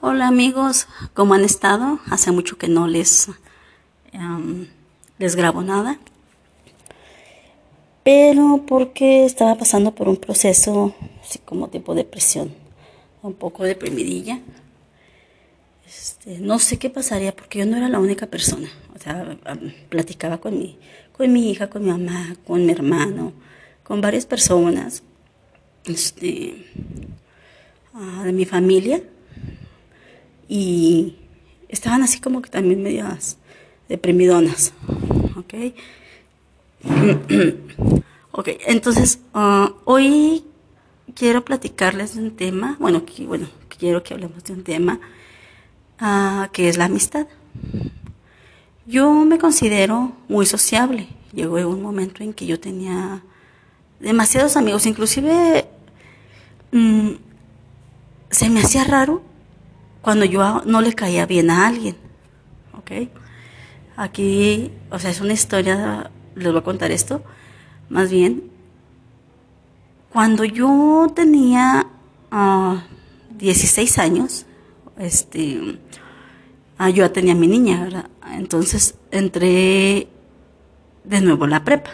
Hola amigos, ¿cómo han estado? Hace mucho que no les, les grabo nada. Pero porque estaba pasando por un proceso así como tipo depresión, un poco deprimidilla. Este, no sé qué pasaría porque yo no era la única persona. O sea, platicaba con mi, con mi hija, con mi mamá, con mi hermano, con varias personas este, ah, de mi familia y estaban así como que también medias deprimidonas, ¿ok? ok, entonces uh, hoy quiero platicarles de un tema, bueno, bueno, quiero que hablemos de un tema uh, que es la amistad. Yo me considero muy sociable. Llegó un momento en que yo tenía demasiados amigos, inclusive mm, se me hacía raro cuando yo no le caía bien a alguien. ¿Ok? Aquí, o sea, es una historia, les voy a contar esto, más bien, cuando yo tenía 16 ah, años, este, ah, yo ya tenía mi niña, ¿verdad? Entonces entré de nuevo en la prepa.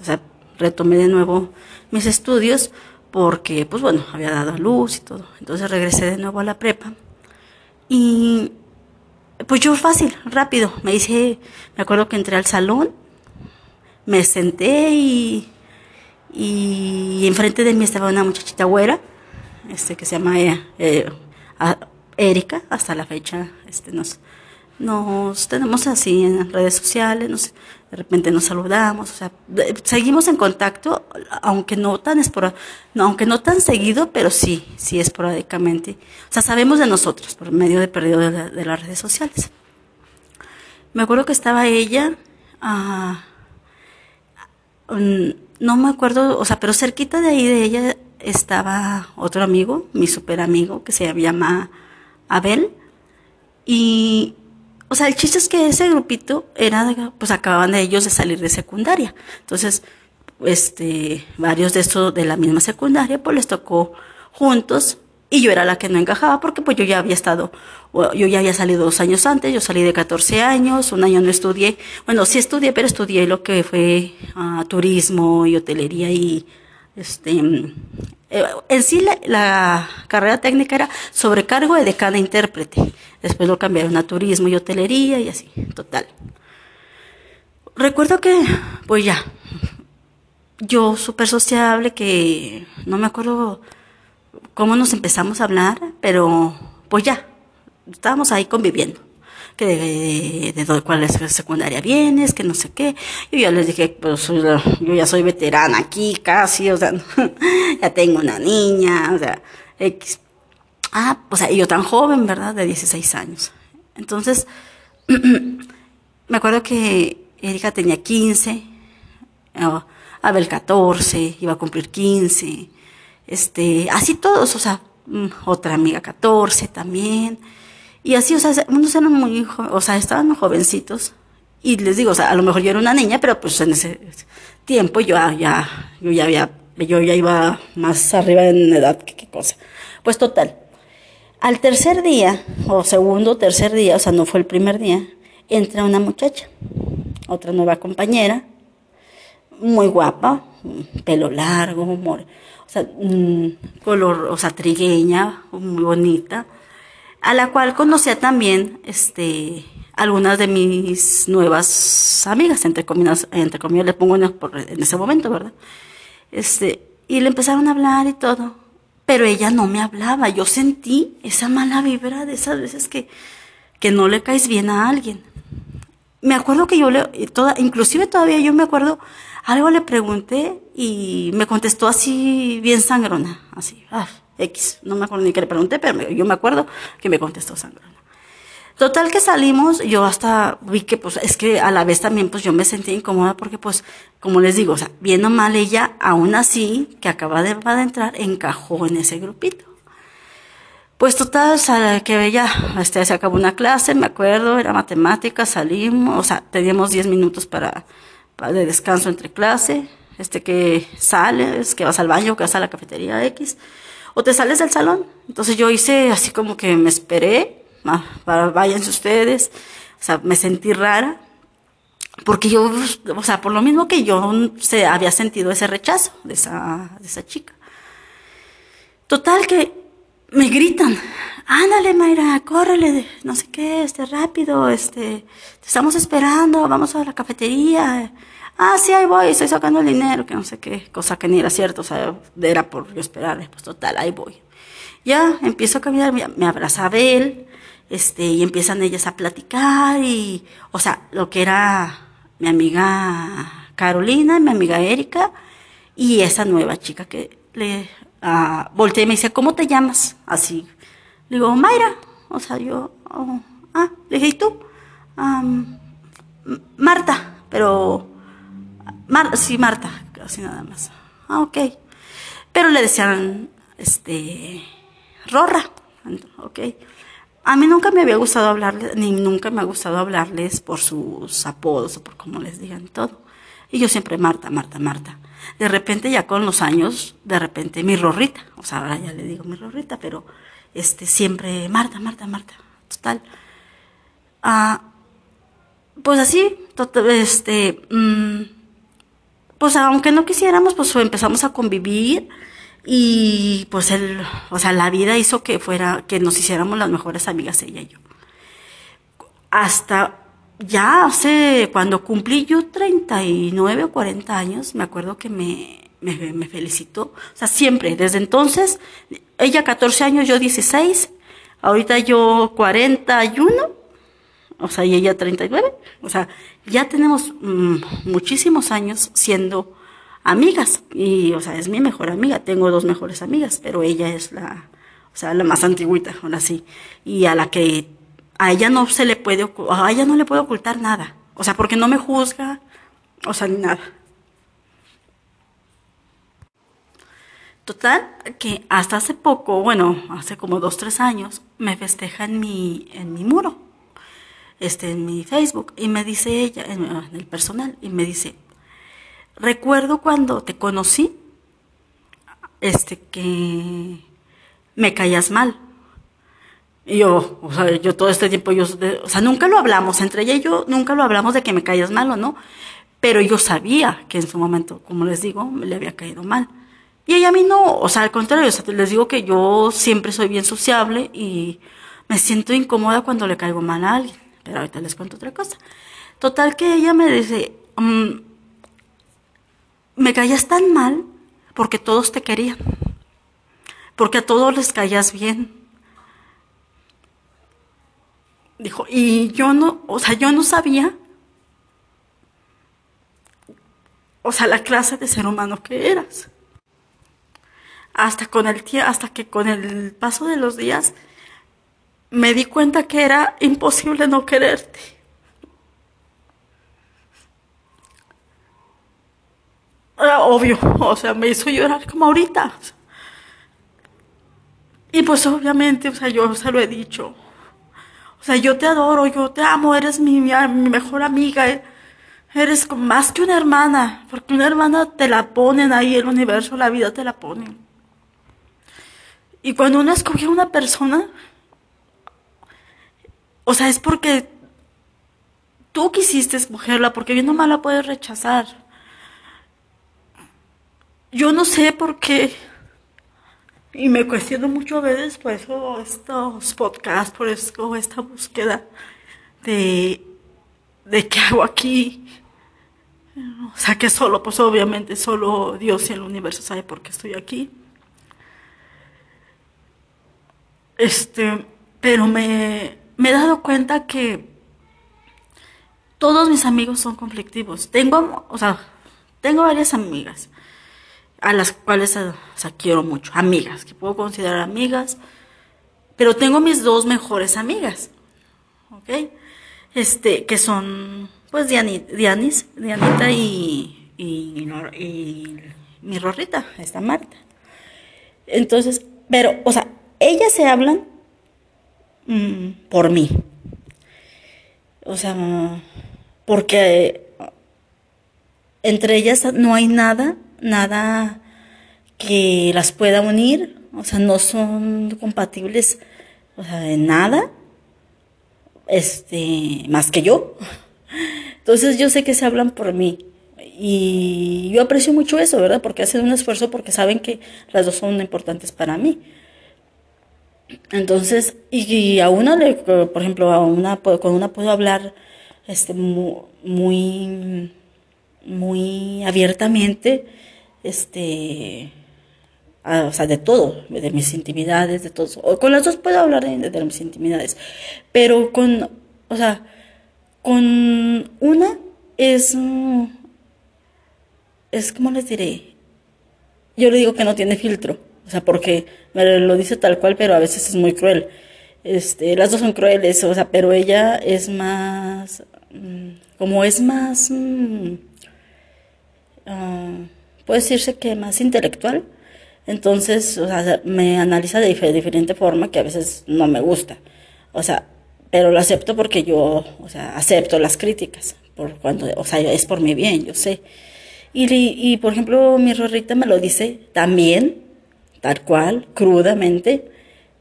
O sea, retomé de nuevo mis estudios porque, pues bueno, había dado a luz y todo. Entonces regresé de nuevo a la prepa y pues yo fácil, rápido, me hice, me acuerdo que entré al salón, me senté y, y enfrente de mí estaba una muchachita güera, este que se llama eh, eh, Erika, hasta la fecha, este nos, nos tenemos así en redes sociales, nos, de repente nos saludamos, o sea, seguimos en contacto, aunque no tan no, aunque no tan seguido, pero sí, sí esporádicamente. O sea, sabemos de nosotros por medio de perdido de, las redes sociales. Me acuerdo que estaba ella, ah, no me acuerdo, o sea, pero cerquita de ahí de ella estaba otro amigo, mi super amigo, que se llama Abel, y o sea, el chiste es que ese grupito era, pues acababan de ellos de salir de secundaria. Entonces, este, varios de estos de la misma secundaria, pues les tocó juntos y yo era la que no encajaba porque pues yo ya había estado, yo ya había salido dos años antes, yo salí de 14 años, un año no estudié, bueno, sí estudié, pero estudié lo que fue uh, turismo y hotelería y este, eh, en sí la, carrera técnica era sobrecargo de cada intérprete. Después lo cambiaron a turismo y hotelería y así, total. Recuerdo que, pues ya, yo súper sociable, que no me acuerdo cómo nos empezamos a hablar, pero pues ya, estábamos ahí conviviendo que de, de, de, cuál es la secundaria vienes, que no sé qué. Yo ya les dije, pues yo ya soy veterana aquí casi, o sea, ya tengo una niña, o sea, X. Ah, pues y yo tan joven, ¿verdad? De 16 años. Entonces, me acuerdo que Erika tenía 15, Abel 14, iba a cumplir 15, este, así todos, o sea, mm, otra amiga 14 también. Y así, o sea, unos eran muy, o sea, estaban jovencitos. Y les digo, o sea, a lo mejor yo era una niña, pero pues en ese tiempo yo ya, yo ya había, yo ya iba más arriba en edad que qué cosa. Pues total. Al tercer día, o segundo, tercer día, o sea, no fue el primer día, entra una muchacha, otra nueva compañera, muy guapa, pelo largo, o sea, mm, color, o sea, trigueña, muy bonita a la cual conocía también este, algunas de mis nuevas amigas, entre comillas, entre comillas le pongo en, ese momento, ¿verdad? Este, y le empezaron a hablar y todo, pero ella no me hablaba, yo sentí esa mala vibra de esas veces que, que no le caes bien a alguien. Me acuerdo que yo le, toda, inclusive todavía yo me acuerdo, algo le pregunté y me contestó así bien sangrona, así, ah, X, no me acuerdo ni qué le pregunté, pero yo me acuerdo que me contestó Sangrona. Total que salimos, yo hasta vi que pues es que a la vez también pues yo me sentí incómoda porque pues como les digo, o sea, viendo mal ella, aún así, que acaba de, entrar, encajó en ese grupito. Pues total, que ya este, se acabó una clase, me acuerdo, era matemática, salimos, o sea, teníamos 10 minutos para, para, de descanso entre clase, este que sales, que vas al baño, que vas a la cafetería X, o te sales del salón entonces yo hice así como que me esperé, para, váyanse ustedes, o sea, me sentí rara, porque yo, o sea, por lo mismo que yo se había sentido ese rechazo de esa, de esa chica. Total que me gritan, ándale Mayra, córrele, no sé qué, este, rápido, este, te estamos esperando, vamos a la cafetería. Ah, sí, ahí voy, estoy sacando el dinero, que no sé qué, cosa que ni era cierto, o sea, era por yo esperarle, pues total, ahí voy. Ya, empiezo a caminar, me abraza Abel, este, y empiezan ellas a platicar y, o sea, lo que era mi amiga Carolina, mi amiga Erika, y esa nueva chica que le uh, volteé y me dice, ¿cómo te llamas? Así. Le digo, Mayra. O sea, yo, oh, ah, le dije, ¿y tú? Marta, pero, Mar sí, Marta, así nada más. Ah, ok. Pero le decían, este, Rorra, ok. A mí nunca me había gustado hablarles, ni nunca me ha gustado hablarles por sus apodos o por cómo les digan todo. Y yo siempre, Marta, Marta, Marta. De repente ya con los años, de repente mi Rorrita, o sea, ahora ya le digo mi Rorrita, pero este siempre Marta, Marta, Marta, total. Ah, pues así, este, mm, pues aunque no quisiéramos, pues empezamos a convivir y pues el, o sea, la vida hizo que fuera, que nos hiciéramos las mejores amigas ella y yo. Hasta ya hace, cuando cumplí yo 39 o 40 años, me acuerdo que me, me, me, felicitó. O sea, siempre, desde entonces, ella 14 años, yo 16, ahorita yo 41, o sea, y ella 39. O sea, ya tenemos mm, muchísimos años siendo amigas. Y, o sea, es mi mejor amiga. Tengo dos mejores amigas, pero ella es la, o sea, la más antigüita, ahora sí. Y a la que a ella no se le puede, a ella no le puede ocultar nada. O sea, porque no me juzga, o sea, ni nada. Total, que hasta hace poco, bueno, hace como dos, tres años, me festeja en mi, en mi muro, este, en mi Facebook, y me dice ella, en, en el personal, y me dice, recuerdo cuando te conocí, este, que me caías mal. Y yo, o sea, yo todo este tiempo, yo, o sea, nunca lo hablamos, entre ella y yo, nunca lo hablamos de que me caías mal o no, pero yo sabía que en su momento, como les digo, me le había caído mal. Y ella a mí no, o sea, al contrario, o sea, les digo que yo siempre soy bien sociable y me siento incómoda cuando le caigo mal a alguien, pero ahorita les cuento otra cosa. Total que ella me dice, mm, me caías tan mal porque todos te querían, porque a todos les caías bien Dijo, y yo no, o sea, yo no sabía, o sea, la clase de ser humano que eras. Hasta con el hasta que con el paso de los días me di cuenta que era imposible no quererte. Era obvio, o sea, me hizo llorar como ahorita. Y pues obviamente, o sea, yo se lo he dicho, o sea, yo te adoro, yo te amo, eres mi, mi, mejor amiga, eh. eres más que una hermana, porque una hermana te la ponen ahí, el universo, la vida te la pone. Y cuando uno escoge a una persona, o sea, es porque tú quisiste escogerla, porque bien no la puedes rechazar. Yo no sé por qué y me cuestiono mucho a veces por eso estos podcasts, por eso esta búsqueda de, de qué hago aquí. O sea, que solo, pues obviamente solo Dios y el universo sabe por qué estoy aquí. Este, pero me, he dado cuenta que todos mis amigos son conflictivos. Tengo, o sea, tengo varias amigas a las cuales quiero mucho, amigas, que puedo considerar amigas, pero tengo mis dos mejores amigas, ¿ok? Este, que son, pues, Dianis, Dianita y, y, y, mi Rorrita, esta Marta. Entonces, pero, o sea, ellas se hablan mm, por mí. O sea, porque entre ellas no hay nada nada que las pueda unir o sea, no son compatibles, o sea, en nada, este, más que yo. Entonces yo sé que se hablan por mí. Y yo aprecio mucho eso, ¿verdad? Porque hacen un esfuerzo porque saben que las dos son importantes para mí. Entonces, y, a una, le, por ejemplo, a una, con una puedo hablar este, muy, muy abiertamente, este, o sea, de todo, de mis intimidades, de todo. O con las dos puedo hablar de, de, mis intimidades, pero con, o sea, con una es, es como les diré, yo le digo que no tiene filtro, sea, porque me lo dice tal cual, pero a veces es muy cruel. Este, las dos son crueles, o sea, pero ella es más, mm, como es más, uh, puede decirse que más intelectual, entonces, o sea, me analiza de diferente forma que a veces no me gusta. O sea, pero lo acepto porque yo, o sea, acepto las críticas, por cuando, o sea, es por mi bien, yo sé. Y, y por ejemplo, mi Rorrita me lo dice también, tal cual, crudamente,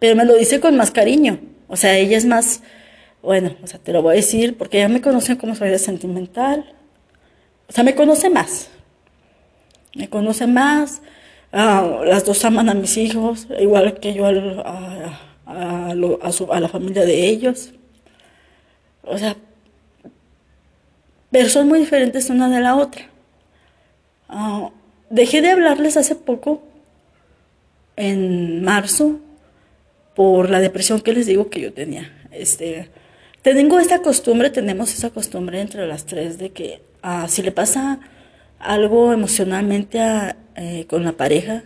pero me lo dice con más cariño. O sea, ella es más, bueno, o sea, te lo voy a decir porque ella me conoce como soy de sentimental. O sea, me conoce más. Me conoce más. Ah, las dos aman a mis hijos, igual que yo a, a, a, la familia de ellos. O sea, pero son muy diferentes una de la otra. Ah, dejé de hablarles hace poco, en marzo, por la depresión que les digo que yo tenía. Este, tengo esta costumbre, tenemos esa costumbre entre las tres de que ah, si le pasa algo emocionalmente eh, con la pareja,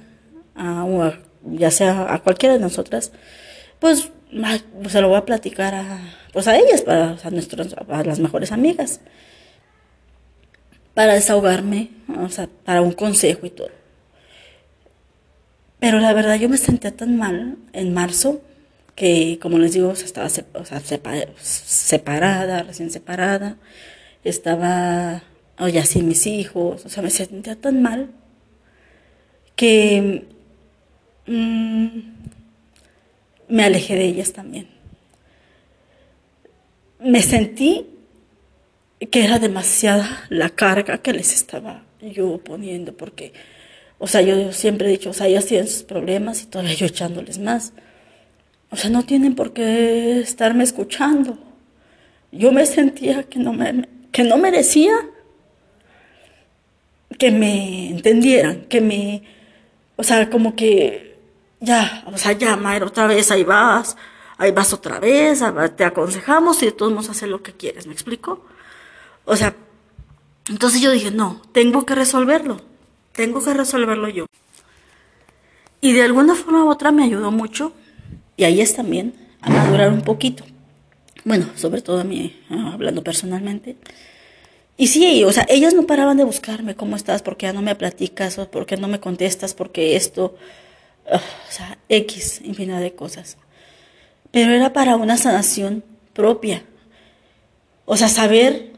o ya sea a cualquiera de nosotras, pues, se lo voy a platicar a, pues a ellas, para, a, nuestros, a las mejores amigas, para desahogarme, o sea, para un consejo y todo. Pero la verdad yo me sentía tan mal en marzo que, como les digo, estaba o sea, separada, recién separada, estaba o ya sin mis hijos, o sea, me sentía tan mal que mmm, me alejé de ellas también. Me sentí que era demasiada la carga que les estaba yo poniendo, porque, o sea, yo siempre he dicho, o sea, ellas tienen sus problemas y todavía yo echándoles más. O sea, no tienen por qué estarme escuchando. Yo me sentía que no me, que no merecía que me entendieran, que me, o sea, como que ya, o sea, ya, Mayra, otra vez, ahí vas, ahí vas otra vez, te aconsejamos y de todos modos hacer lo que quieres, ¿me explico? O sea, entonces yo dije, no, tengo que resolverlo, tengo que resolverlo yo. Y de alguna forma u otra me ayudó mucho, y ahí es también, a madurar un poquito. Bueno, sobre todo a mí, ah, hablando personalmente. Y sí, o sea, ellas no paraban de buscarme, ¿cómo estás? ¿Por qué no me platicas? ¿O por qué no me contestas? ¿Por qué esto? o sea, X, infinidad de cosas. Pero era para una sanación propia. O sea, saber,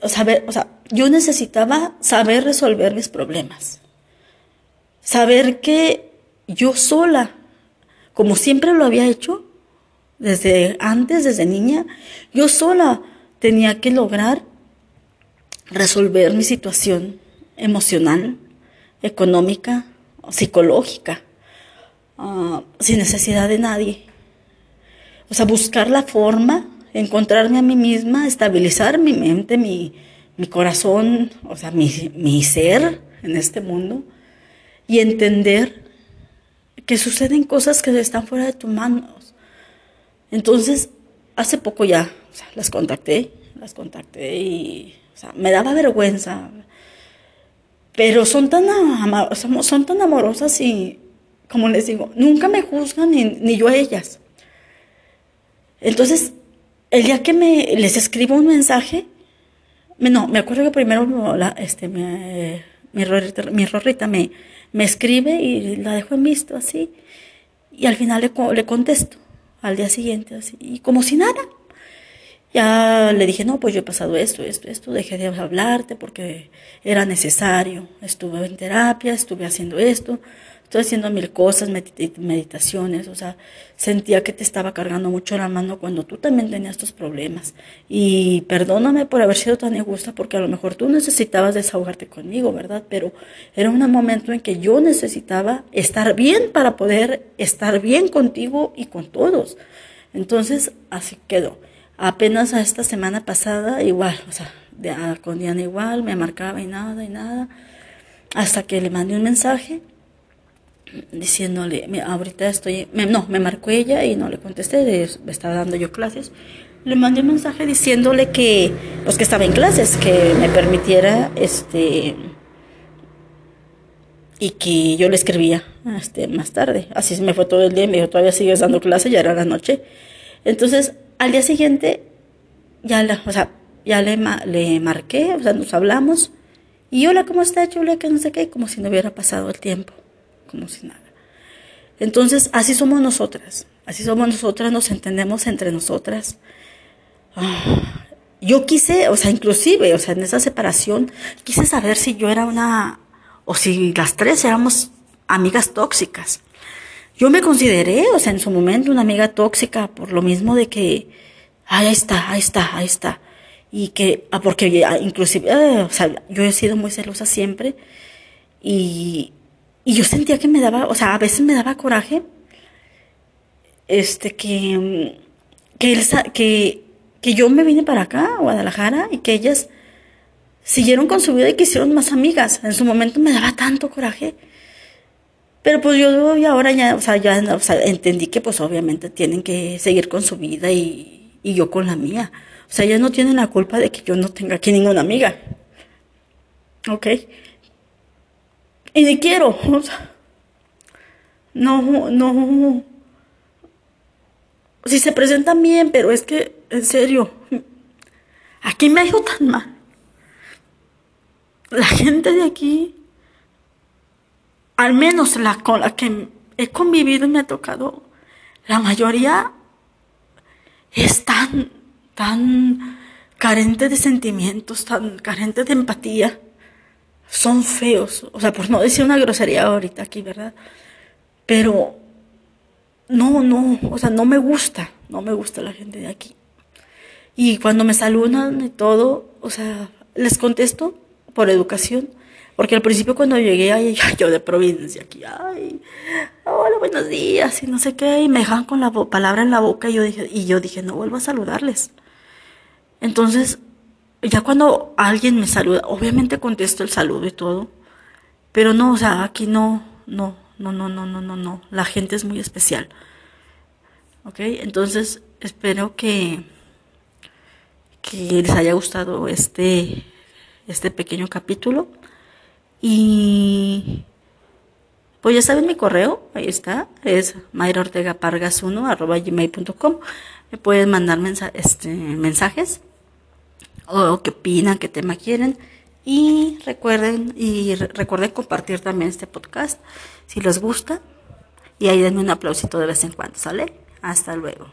o saber, o sea, yo necesitaba saber resolver mis problemas. Saber que yo sola, como siempre lo había hecho, desde antes, desde niña, yo sola tenía que lograr resolver mi situación emocional, económica, psicológica. Ah, sin necesidad de nadie. O sea, buscar la forma, encontrarme a mí misma, estabilizar mi mente, mi, mi corazón, o sea, mi, mi ser en este mundo y entender que suceden cosas que están fuera de tus manos. Entonces, hace poco ya, las contacté, las contacté y, me daba vergüenza. Pero son tan, son tan amorosas y como les digo, nunca me juzgan ni, yo a ellas. Entonces, el día que me, les escribo un mensaje, no, me acuerdo que primero la, este, me, mi, Rorrita, me, me escribe y la dejo en visto así. Y al final le, le contesto al día siguiente así, y como si nada. Ya le dije, no, pues yo he pasado esto, esto, esto, dejé de hablarte porque era necesario. Estuve en terapia, estuve haciendo esto, estoy haciendo mil cosas, meditaciones, o sea, sentía que te estaba cargando mucho la mano cuando tú también tenías tus problemas. Y perdóname por haber sido tan egoísta, porque a lo mejor tú necesitabas desahogarte conmigo, ¿verdad? Pero era un momento en que yo necesitaba estar bien para poder estar bien contigo y con todos. Entonces, así quedó. Apenas a esta semana pasada, igual, o sea, con Diana igual, me marcaba y nada y nada, hasta que le mandé un mensaje diciéndole, ahorita estoy, no, me marcó ella y no le contesté, me estaba dando yo clases. Le mandé un mensaje diciéndole que, pues que estaba en clases, que me permitiera, este, y que yo le escribía, este, más tarde. Así se me fue todo el día y me dijo, todavía sigues dando clases, ya era la noche. Entonces, al día siguiente, ya la, o sea, ya le, le marqué, o sea, nos hablamos. Y hola, ¿cómo está, chule? Que no sé qué, como si no hubiera pasado el tiempo, como si nada. Entonces, así somos nosotras, así somos nosotras, nos entendemos entre nosotras. Ah, yo quise, o sea, inclusive, o sea, en esa separación, quise saber si yo era una, o si las tres éramos amigas tóxicas. Yo me consideré, o sea, en su momento una amiga tóxica por lo mismo de que, ahí está, ahí está, ahí está. Y que, ah, porque ah, inclusive, ah, o sea, yo he sido muy celosa siempre y, y yo sentía que me daba, o sea, a veces me daba coraje, este, que, que, que, que yo me vine para acá, a Guadalajara, y que ellas siguieron con su vida y que hicieron más amigas. En su momento me daba tanto coraje pero pues yo ahora ya, o sea, ya o sea, entendí que pues obviamente tienen que seguir con su vida y, y yo con la mía. O sea, ellas no tienen la culpa de que yo no tenga aquí ninguna amiga. ¿Ok? Y ni quiero. O sea, no, no. Si se presentan bien, pero es que, en serio, aquí me ha ido tan mal. La gente de aquí al menos la con la que he convivido y me ha tocado, la mayoría es tan, tan carente de sentimientos, tan carente de empatía. Son feos, o sea, por no decir una grosería ahorita aquí, ¿verdad? Pero no, no, o sea, no me gusta, no me gusta la gente de aquí. Y cuando me saludan y todo, o sea, les contesto por educación porque al principio cuando llegué, ay, yo de provincia aquí, ay, hola, buenos días, y no sé qué, y me dejaban con la palabra en la boca, y yo dije, y yo dije, no vuelvo a saludarles. Entonces, ya cuando alguien me saluda, obviamente contesto el saludo y todo, pero no, o sea, aquí no, no, no, no, no, no, no, no, la gente es muy especial. ¿Ok? Entonces, espero que, que les haya gustado este, este pequeño capítulo. Y pues ya saben mi correo, ahí está, es mayraortegapargas1 gmail.com. Me pueden mandar este, mensajes o qué opinan, qué tema quieren. Y recuerden, y recuerden compartir también este podcast si les gusta. Y ahí denme un aplausito de vez en cuando, ¿sale? Hasta luego.